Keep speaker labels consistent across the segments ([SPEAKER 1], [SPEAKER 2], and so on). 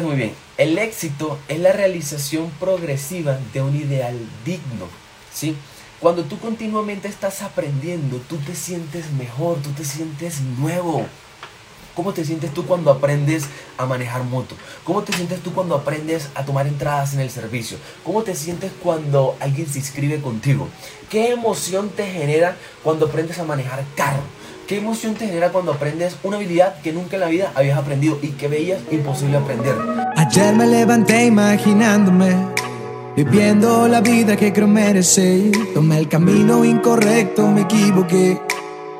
[SPEAKER 1] muy bien, el éxito es la realización progresiva de un ideal digno, ¿sí? Cuando tú continuamente estás aprendiendo, tú te sientes mejor, tú te sientes nuevo. ¿Cómo te sientes tú cuando aprendes a manejar moto? ¿Cómo te sientes tú cuando aprendes a tomar entradas en el servicio? ¿Cómo te sientes cuando alguien se inscribe contigo? ¿Qué emoción te genera cuando aprendes a manejar carro? ¿Qué emoción te genera cuando aprendes una habilidad que nunca en la vida habías aprendido y que veías imposible aprender?
[SPEAKER 2] Ayer me levanté imaginándome, viviendo la vida que creo merecer. Tomé el camino incorrecto, me equivoqué.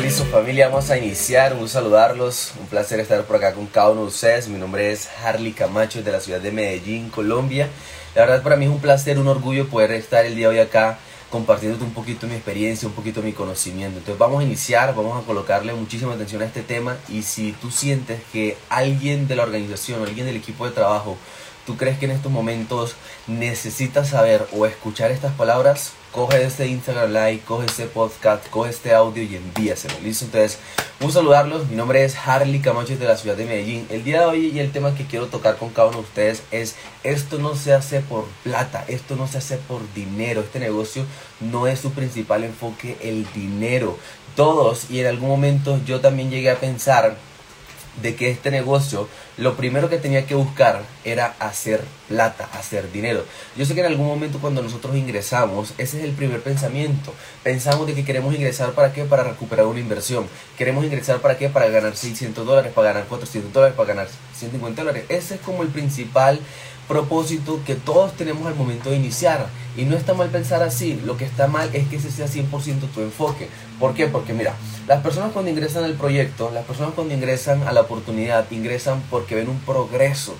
[SPEAKER 1] Listo familia, vamos a iniciar, un saludarlos, un placer estar por acá con cada uno mi nombre es Harley Camacho de la ciudad de Medellín, Colombia, la verdad para mí es un placer, un orgullo poder estar el día de hoy acá compartiéndote un poquito mi experiencia, un poquito mi conocimiento, entonces vamos a iniciar, vamos a colocarle muchísima atención a este tema. Y si tú sientes que alguien de la organización alguien del equipo de trabajo tú crees que en estos momentos necesitas saber o escuchar estas palabras, coge este Instagram Live, coge este podcast, coge este audio y envíaselo. Listo, entonces, un saludarlos. Mi nombre es Harley Camacho de la ciudad de Medellín. El día de hoy y el tema que quiero tocar con cada uno de ustedes es: esto no se hace por plata, esto no se hace por dinero. Este negocio no es su principal enfoque, el dinero. Todos, y en algún momento yo también llegué a pensar de que este negocio lo primero que tenía que buscar era hacer plata, hacer dinero. Yo sé que en algún momento cuando nosotros ingresamos, ese es el primer pensamiento. Pensamos de que queremos ingresar para qué? Para recuperar una inversión. Queremos ingresar para qué? Para ganar 600 dólares, para ganar 400 dólares, para ganar 150 dólares. Ese es como el principal propósito que todos tenemos al momento de iniciar. Y no está mal pensar así, lo que está mal es que ese sea 100% tu enfoque. ¿Por qué? Porque mira, las personas cuando ingresan al proyecto, las personas cuando ingresan a la oportunidad, ingresan porque ven un progreso.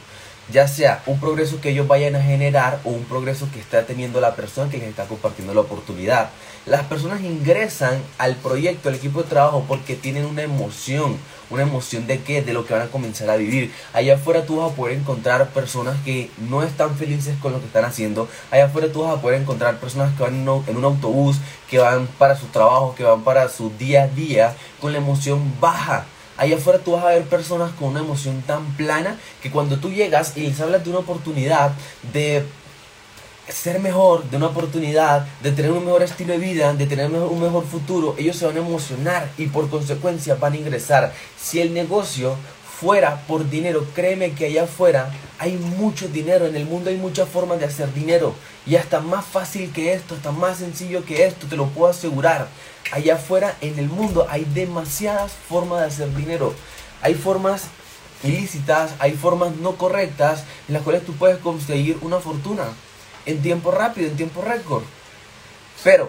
[SPEAKER 1] Ya sea un progreso que ellos vayan a generar o un progreso que está teniendo la persona que les está compartiendo la oportunidad. Las personas ingresan al proyecto, al equipo de trabajo, porque tienen una emoción. ¿Una emoción de qué? De lo que van a comenzar a vivir. Allá afuera tú vas a poder encontrar personas que no están felices con lo que están haciendo. Allá afuera tú vas a poder encontrar personas que van en un, autobús, que van para su trabajo, que van para su día a día, con la emoción baja. Allá afuera tú vas a ver personas con una emoción tan plana que cuando tú llegas y les hablas de una oportunidad de ser mejor, de una oportunidad, de tener un mejor estilo de vida, de tener un mejor futuro, ellos se van a emocionar y por consecuencia van a ingresar. Si el negocio fuera por dinero, créeme que allá afuera hay mucho dinero, en el mundo hay muchas formas de hacer dinero y hasta más fácil que esto, hasta más sencillo que esto, te lo puedo asegurar. Allá afuera en el mundo hay demasiadas formas de hacer dinero. Hay formas ilícitas, hay formas no correctas en las cuales tú puedes conseguir una fortuna en tiempo rápido, en tiempo récord. Pero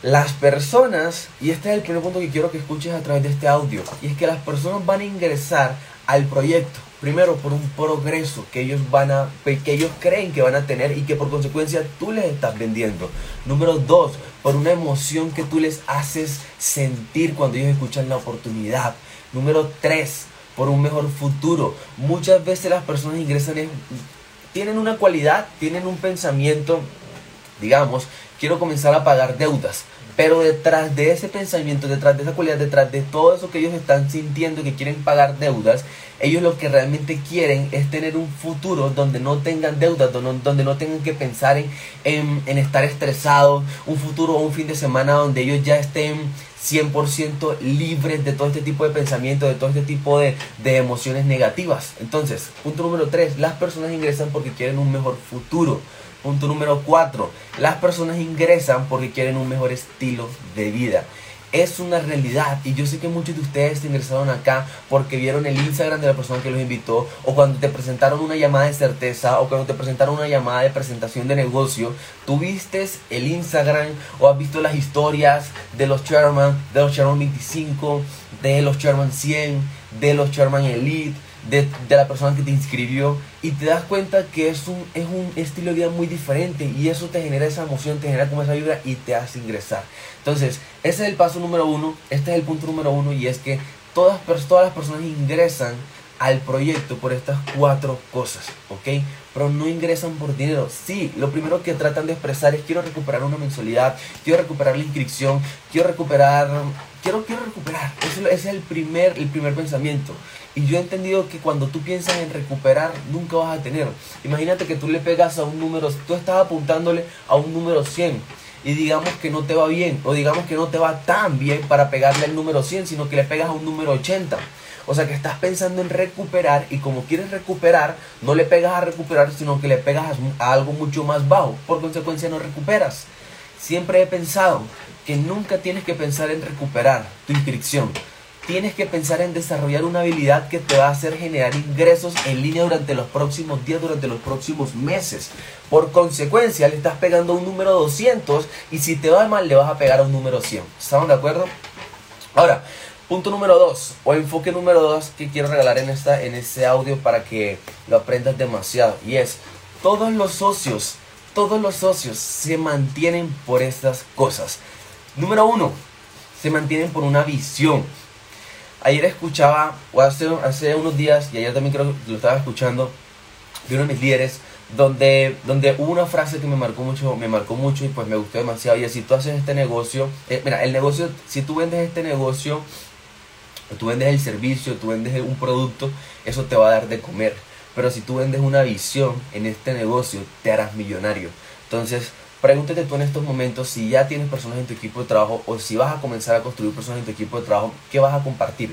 [SPEAKER 1] las personas, y este es el primer punto que quiero que escuches a través de este audio, y es que las personas van a ingresar al proyecto, primero por un progreso que ellos van a, que ellos creen que van a tener y que por consecuencia tú les estás vendiendo. Número dos, por una emoción que tú les haces sentir cuando ellos escuchan la oportunidad. Número tres, por un mejor futuro. Muchas veces las personas ingresan en, tienen una cualidad, tienen un pensamiento, digamos, quiero comenzar a pagar deudas. Pero detrás de ese pensamiento, detrás de esa cualidad, detrás de todo eso que ellos están sintiendo que quieren pagar deudas, ellos lo que realmente quieren es tener un futuro donde no tengan deudas, donde, no tengan que pensar en, en, en estar estresados, un futuro o un fin de semana donde ellos ya estén 100% libres de todo este tipo de pensamiento, de todo este tipo de, de emociones negativas. Entonces, punto número 3, las personas ingresan porque quieren un mejor futuro. Punto número 4, las personas ingresan porque quieren un mejor estilo de vida. Es una realidad y yo sé que muchos de ustedes ingresaron acá porque vieron el Instagram de la persona que los invitó o cuando te presentaron una llamada de certeza o cuando te presentaron una llamada de presentación de negocio, tuviste el Instagram o has visto las historias de los Chairman, de los Chairman 25, de los Chairman 100, de los Sherman Elite, de, la persona que te inscribió y te das cuenta que es un, es un estilo de vida muy diferente y eso te genera esa emoción, te genera como esa vibra y te hace ingresar. Entonces, ese es el paso número uno, este es el punto número uno y es que todas, todas las personas ingresan al proyecto por estas cuatro cosas, ¿ok? Pero no ingresan por dinero. Sí, lo primero que tratan de expresar es quiero recuperar una mensualidad, quiero recuperar la inscripción, quiero recuperar, quiero, quiero recuperar. Ese, es el primer, el primer pensamiento. Y yo he entendido que cuando tú piensas en recuperar, nunca vas a tener. Imagínate que tú le pegas a un número, tú estás apuntándole a un número 100 y digamos que no te va bien, o digamos que no te va tan bien para pegarle al número 100, sino que le pegas a un número 80. O sea que estás pensando en recuperar y como quieres recuperar, no le pegas a recuperar, sino que le pegas a algo mucho más bajo. Por consecuencia no recuperas. Siempre he pensado que nunca tienes que pensar en recuperar tu inscripción. Tienes que pensar en desarrollar una habilidad que te va a hacer generar ingresos en línea durante los próximos días, durante los próximos meses. Por consecuencia, le estás pegando un número 200 y si te va mal, le vas a pegar a un número 100. ¿Estamos de acuerdo? Ahora, Punto número 2, o enfoque número 2 que quiero regalar en, esta, en este audio para que lo aprendas demasiado. Y es, todos los socios, todos los socios se mantienen por estas cosas. Número 1, se mantienen por una visión. Ayer escuchaba, o hace, hace unos días, y ayer también creo que lo estaba escuchando, de uno de mis líderes, donde, donde hubo una frase que me marcó mucho, me marcó mucho y pues me gustó demasiado. Y es, si tú haces este negocio, eh, mira, el negocio, si tú vendes este negocio, tú vendes el servicio, tú vendes un producto, eso te va a dar de comer. Pero si tú vendes una visión en este negocio, te harás millonario. Entonces, pregúntate tú en estos momentos si ya tienes personas en tu equipo de trabajo o si vas a comenzar a construir personas en tu equipo de trabajo, ¿qué vas a compartir?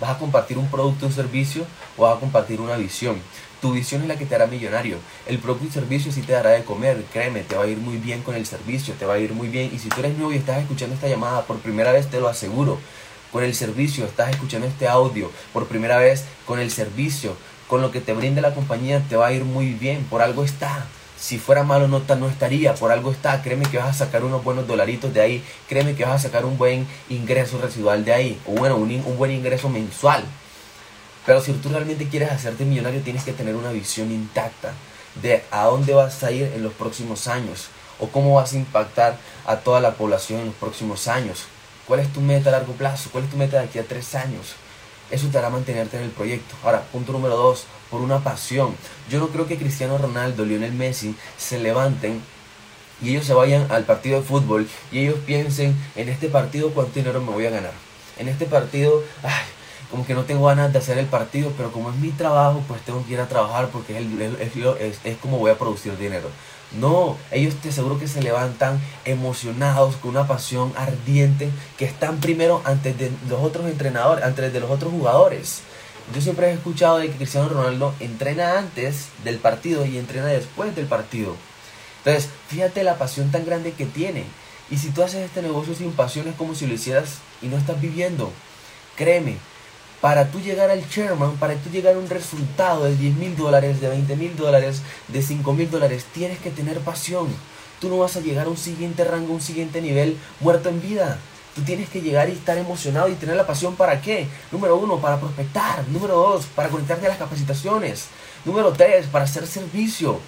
[SPEAKER 1] ¿Vas a compartir un producto, un servicio o vas a compartir una visión? Tu visión es la que te hará millonario. El producto y servicio sí te dará de comer. Créeme, te va a ir muy bien con el servicio, te va a ir muy bien. Y si tú eres nuevo y estás escuchando esta llamada por primera vez, te lo aseguro con el servicio, estás escuchando este audio por primera vez con el servicio, con lo que te brinde la compañía, te va a ir muy bien, por algo está. Si fuera malo no, no estaría, por algo está. Créeme que vas a sacar unos buenos dolaritos de ahí, créeme que vas a sacar un buen ingreso residual de ahí, o bueno, un, un buen ingreso mensual. Pero si tú realmente quieres hacerte millonario, tienes que tener una visión intacta de a dónde vas a ir en los próximos años o cómo vas a impactar a toda la población en los próximos años. ¿Cuál es tu meta a largo plazo? ¿Cuál es tu meta de aquí a tres años? Eso te hará mantenerte en el proyecto. Ahora, punto número dos, por una pasión. Yo no creo que Cristiano Ronaldo, Lionel Messi se levanten y ellos se vayan al partido de fútbol y ellos piensen en este partido cuánto dinero me voy a ganar. En este partido, ay, como que no tengo ganas de hacer el partido, pero como es mi trabajo, pues tengo que ir a trabajar porque es, es, es como voy a producir dinero. No, ellos te aseguro que se levantan emocionados, con una pasión ardiente, que están primero antes de los otros entrenadores, antes de los otros jugadores. Yo siempre he escuchado de que Cristiano Ronaldo entrena antes del partido y entrena después del partido. Entonces, fíjate la pasión tan grande que tiene. Y si tú haces este negocio sin pasión es como si lo hicieras y no estás viviendo. Créeme, para tú llegar al chairman, para tú llegar a un resultado de 10 mil dólares, de 20 mil dólares, de 5 mil dólares, tienes que tener pasión. Tú no vas a llegar a un siguiente rango, un siguiente nivel muerto en vida. Tú tienes que llegar y estar emocionado y tener la pasión para qué? Número uno, para prospectar. Número dos, para conectarte a las capacitaciones. Número tres, para hacer servicio,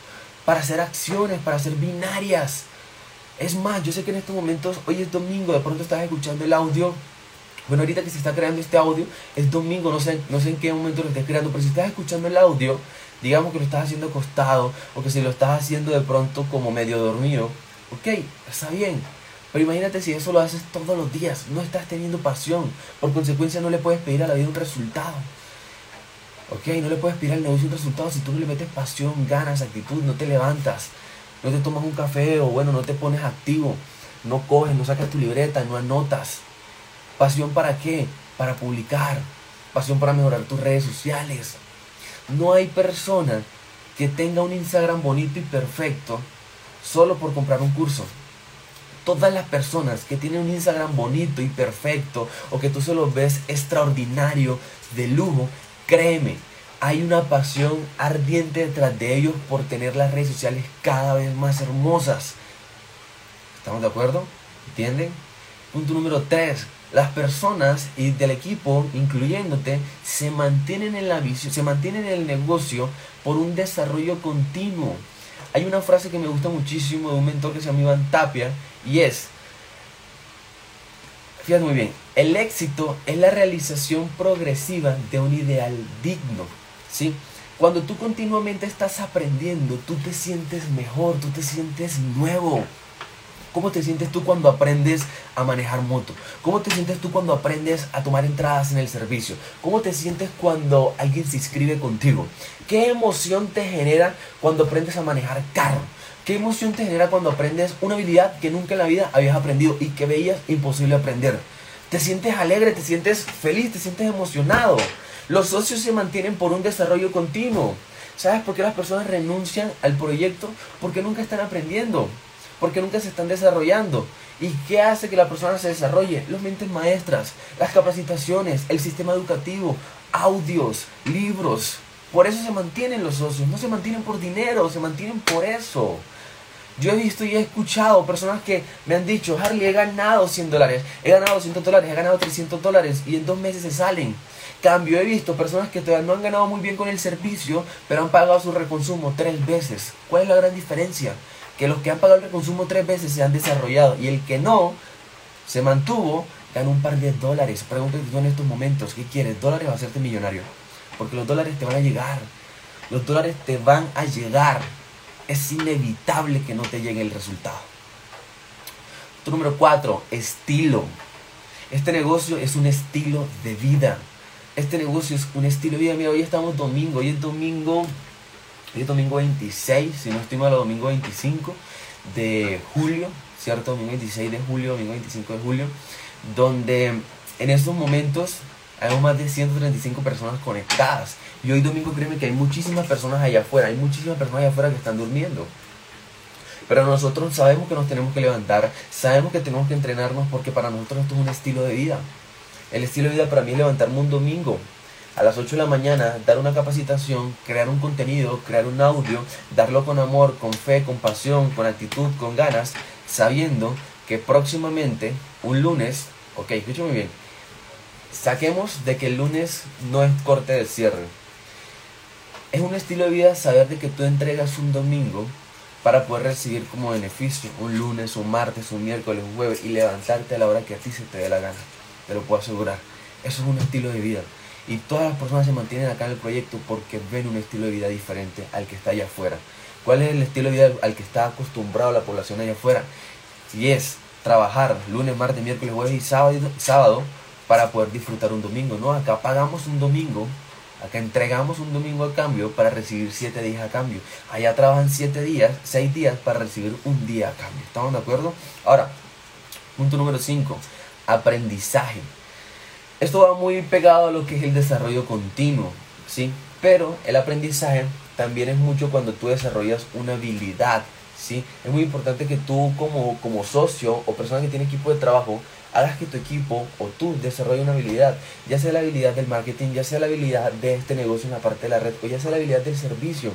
[SPEAKER 1] para hacer acciones, para hacer binarias. Es más, yo sé que en estos momentos, hoy es domingo, de pronto estás escuchando el audio bueno, ahorita que se está creando este audio, es domingo, no sé, no sé en qué momento lo estés creando, pero si estás escuchando el audio, digamos que lo estás haciendo acostado o que si lo estás haciendo de pronto como medio dormido, ok, está bien. Pero imagínate si eso lo haces todos los días, no estás teniendo pasión, por consecuencia no le puedes pedir a la vida un resultado. Ok, no le puedes pedir al negocio un resultado si tú no le metes pasión, ganas, actitud, no te levantas, no te tomas un café o bueno, no te pones activo, no coges, no sacas tu libreta, no anotas. Pasión para qué? Para publicar. Pasión para mejorar tus redes sociales. No hay persona que tenga un Instagram bonito y perfecto solo por comprar un curso. Todas las personas que tienen un Instagram bonito y perfecto o que tú se los ves extraordinario, de lujo, créeme, hay una pasión ardiente detrás de ellos por tener las redes sociales cada vez más hermosas. ¿Estamos de acuerdo? ¿Entienden? Punto número 3 Las personas y del equipo, incluyéndote, se mantienen en la visión, se mantienen en el negocio por un desarrollo continuo. Hay una frase que me gusta muchísimo de un mentor que se llama Iván Tapia y es, fíjate muy bien, el éxito es la realización progresiva de un ideal digno, ¿sí? Cuando tú continuamente estás aprendiendo, tú te sientes mejor, tú te sientes nuevo. ¿Cómo te sientes tú cuando aprendes a manejar moto? ¿Cómo te sientes tú cuando aprendes a tomar entradas en el servicio? ¿Cómo te sientes cuando alguien se inscribe contigo? ¿Qué emoción te genera cuando aprendes a manejar carro? ¿Qué emoción te genera cuando aprendes una habilidad que nunca en la vida habías aprendido y que veías imposible aprender? Te sientes alegre, te sientes feliz, te sientes emocionado. Los socios se mantienen por un desarrollo continuo. ¿Sabes por qué las personas renuncian al proyecto? Porque nunca están aprendiendo porque nunca se están desarrollando. ¿Y qué hace que la persona se desarrolle? Los mentes maestras, las capacitaciones, el sistema educativo, audios, libros. Por eso se mantienen los socios, no se mantienen por dinero, se mantienen por eso. Yo he visto y he escuchado personas que me han dicho, Harley, he ganado 100 dólares, he ganado 200 dólares, he ganado 300 dólares y en dos meses se salen. Cambio, he visto personas que todavía no han ganado muy bien con el servicio, pero han pagado su reconsumo tres veces. ¿Cuál es la gran diferencia? Que los que han pagado el reconsumo tres veces se han desarrollado y el que no se mantuvo gana un par de dólares. Pregúntate tú en estos momentos, ¿qué quieres? ¿Dólares o hacerte millonario? Porque los dólares te van a llegar. Los dólares te van a llegar. Es inevitable que no te llegue el resultado. número cuatro, estilo. Este negocio es un estilo de vida. Este negocio es un estilo de vida. Mira, hoy estamos domingo. Hoy es domingo domingo 26, si no estoy mal, domingo 25 de julio, ¿cierto? Domingo 26 de julio, domingo 25 de julio, donde en estos momentos hay más de 135 personas conectadas. Y hoy domingo créeme que hay muchísimas personas allá afuera, hay muchísimas personas allá afuera que están durmiendo. Pero nosotros sabemos que nos tenemos que levantar, sabemos que tenemos que entrenarnos porque para nosotros esto es un estilo de vida. El estilo de vida para mí es levantarme un domingo, a las 8 de la mañana, dar una capacitación, crear un contenido, crear un audio, darlo con amor, con fe, con pasión, con actitud, con ganas, sabiendo que próximamente, un lunes, ok, escúchame bien, saquemos de que el lunes no es corte de cierre. Es un estilo de vida saber de que tú entregas un domingo para poder recibir como beneficio un lunes, un martes, un miércoles, un jueves y levantarte a la hora que a ti se te dé la gana. Te lo puedo asegurar. Eso es un estilo de vida. Y todas las personas se mantienen acá en el proyecto porque ven un estilo de vida diferente al que está allá afuera. ¿Cuál es el estilo de vida al que está acostumbrado la población allá afuera? Y es trabajar lunes, martes, miércoles, jueves y sábado, sábado para poder disfrutar un domingo. No, acá pagamos un domingo, acá entregamos un domingo a cambio para recibir siete días a cambio. Allá trabajan siete días, seis días para recibir un día a cambio. ¿Estamos de acuerdo? Ahora, punto número 5, aprendizaje. Esto va muy pegado a lo que es el desarrollo continuo, ¿sí? Pero el aprendizaje también es mucho cuando tú desarrollas una habilidad, ¿sí? Es muy importante que tú como, como socio o persona que tiene equipo de trabajo hagas que tu equipo o tú desarrolle una habilidad, ya sea la habilidad del marketing, ya sea la habilidad de este negocio en la parte de la red o ya sea la habilidad del servicio.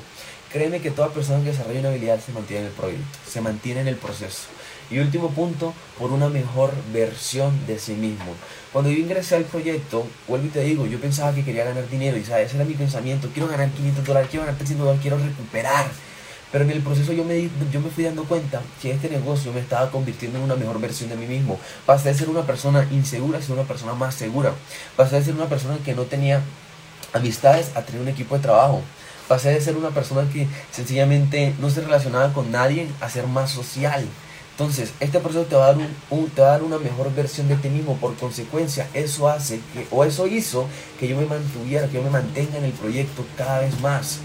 [SPEAKER 1] Créeme que toda persona que desarrolla una habilidad se mantiene en el proyecto, se mantiene en el proceso. Y último punto, por una mejor versión de sí mismo. Cuando yo ingresé al proyecto, vuelvo y te digo, yo pensaba que quería ganar dinero y ¿sabes? ese era mi pensamiento, quiero ganar 500 dólares, quiero ganar 300 dólares, quiero recuperar. Pero en el proceso yo me, yo me fui dando cuenta que este negocio me estaba convirtiendo en una mejor versión de mí mismo. Pasé de ser una persona insegura a ser una persona más segura. Pasé de ser una persona que no tenía amistades a tener un equipo de trabajo. Pasé de ser una persona que sencillamente no se relacionaba con nadie a ser más social. Entonces, este proceso te va, a dar un, te va a dar una mejor versión de ti mismo. Por consecuencia, eso hace que, o eso hizo que yo me mantuviera, que yo me mantenga en el proyecto cada vez más.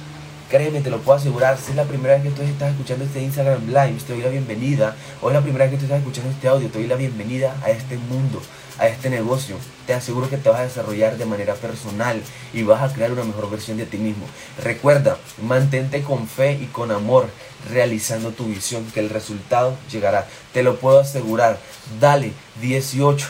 [SPEAKER 1] Créeme, te lo puedo asegurar. Si es la primera vez que tú estás escuchando este Instagram Live, te doy la bienvenida. O es la primera vez que tú estás escuchando este audio, te doy la bienvenida a este mundo, a este negocio. Te aseguro que te vas a desarrollar de manera personal y vas a crear una mejor versión de ti mismo. Recuerda, mantente con fe y con amor realizando tu visión, que el resultado llegará. Te lo puedo asegurar. Dale 18,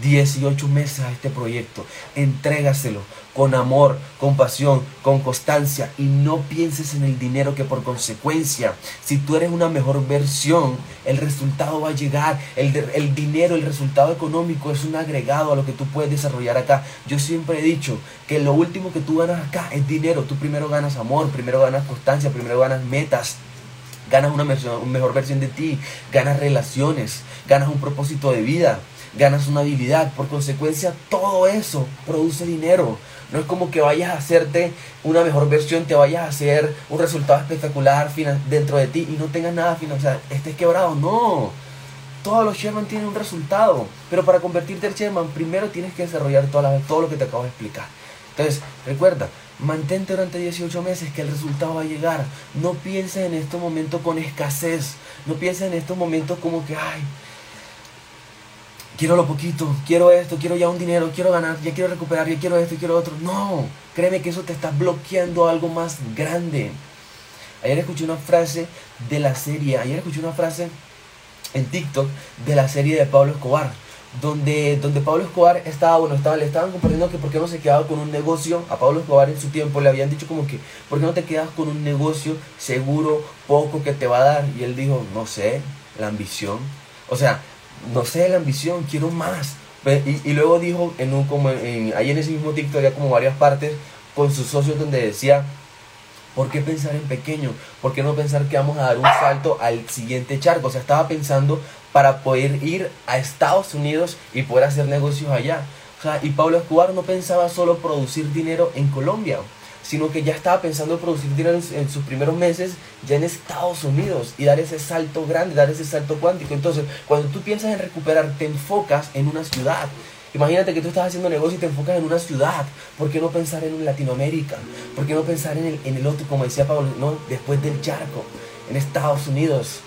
[SPEAKER 1] 18 meses a este proyecto. Entrégaselo. con amor, con pasión, con constancia y no pienses en el dinero que por consecuencia, si tú eres una mejor versión, el resultado va a llegar. El, el dinero, el resultado económico es un agregado a lo que tú puedes desarrollar acá. Yo siempre he dicho que lo último que tú ganas acá es dinero. Tú primero ganas amor, primero ganas constancia, primero ganas metas ganas una, una mejor versión de ti, ganas relaciones, ganas un propósito de vida, ganas una habilidad. Por consecuencia, todo eso produce dinero. No es como que vayas a hacerte una mejor versión, te vayas a hacer un resultado espectacular dentro de ti y no tengas nada final. O sea, estés quebrado. No. Todos los Sherman tienen un resultado. Pero para convertirte en Sherman, primero tienes que desarrollar toda todo lo que te acabo de explicar. Entonces, recuerda, mantente durante 18 meses que el resultado va a llegar. No pienses en estos momentos con escasez. No pienses en estos momentos como que, ay, quiero lo poquito, quiero esto, quiero ya un dinero, quiero ganar, ya quiero recuperar, ya quiero esto, quiero otro. No, créeme que eso te está bloqueando algo más grande. Ayer escuché una frase de la serie, ayer escuché una frase en TikTok de la serie de Pablo Escobar, donde, donde Pablo Escobar estaba, bueno, estaba, le estaban compartiendo que por qué no se quedaba con un negocio, a Pablo Escobar en su tiempo le habían dicho como que, ¿por qué no te quedas con un negocio seguro, poco que te va a dar? Y él dijo, no sé, la ambición. O sea, no sé, la ambición, quiero más. Y, luego dijo, en un, como en, ahí en ese mismo TikTok, había como varias partes con sus socios donde decía, ¿por qué pensar en pequeño? ¿Por qué no pensar que vamos a dar un salto al siguiente charco? O sea, estaba pensando para poder ir a Estados Unidos y poder hacer negocios allá. Y Pablo Escobar no pensaba solo producir dinero en Colombia sino que ya estaba pensando en producir dinero en, sus primeros meses ya en Estados Unidos y dar ese salto grande, dar ese salto cuántico. Entonces, cuando tú piensas en recuperar, te enfocas en una ciudad. Imagínate que tú estás haciendo negocio y te enfocas en una ciudad. ¿Por qué no pensar en Latinoamérica? ¿Por qué no pensar en el, en el otro, como decía Pablo, no, después del charco, en Estados Unidos,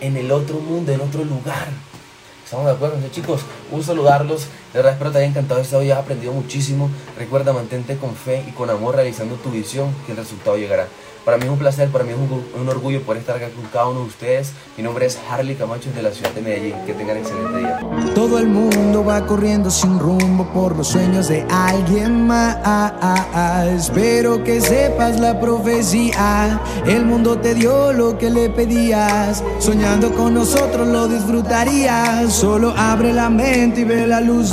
[SPEAKER 1] en el otro mundo, en otro lugar? ¿Estamos de acuerdo? Entonces, chicos, un saludarlos. De verdad espero te haya encantado este audio, has aprendido muchísimo. Recuerda, mantente con fe y con amor realizando tu visión, que el resultado llegará. Para mí es un placer, para mí es un, orgullo poder estar acá con cada uno de ustedes. Mi nombre es Harley Camacho de la ciudad de Medellín. Que tengan excelente día.
[SPEAKER 2] Todo el mundo va corriendo sin rumbo por los sueños de alguien más. Espero que sepas la profecía. El mundo te dio lo que le pedías. Soñando con nosotros lo disfrutarías. Solo abre la mente y ve la luz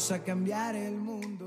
[SPEAKER 2] vamos a cambiar el mundo.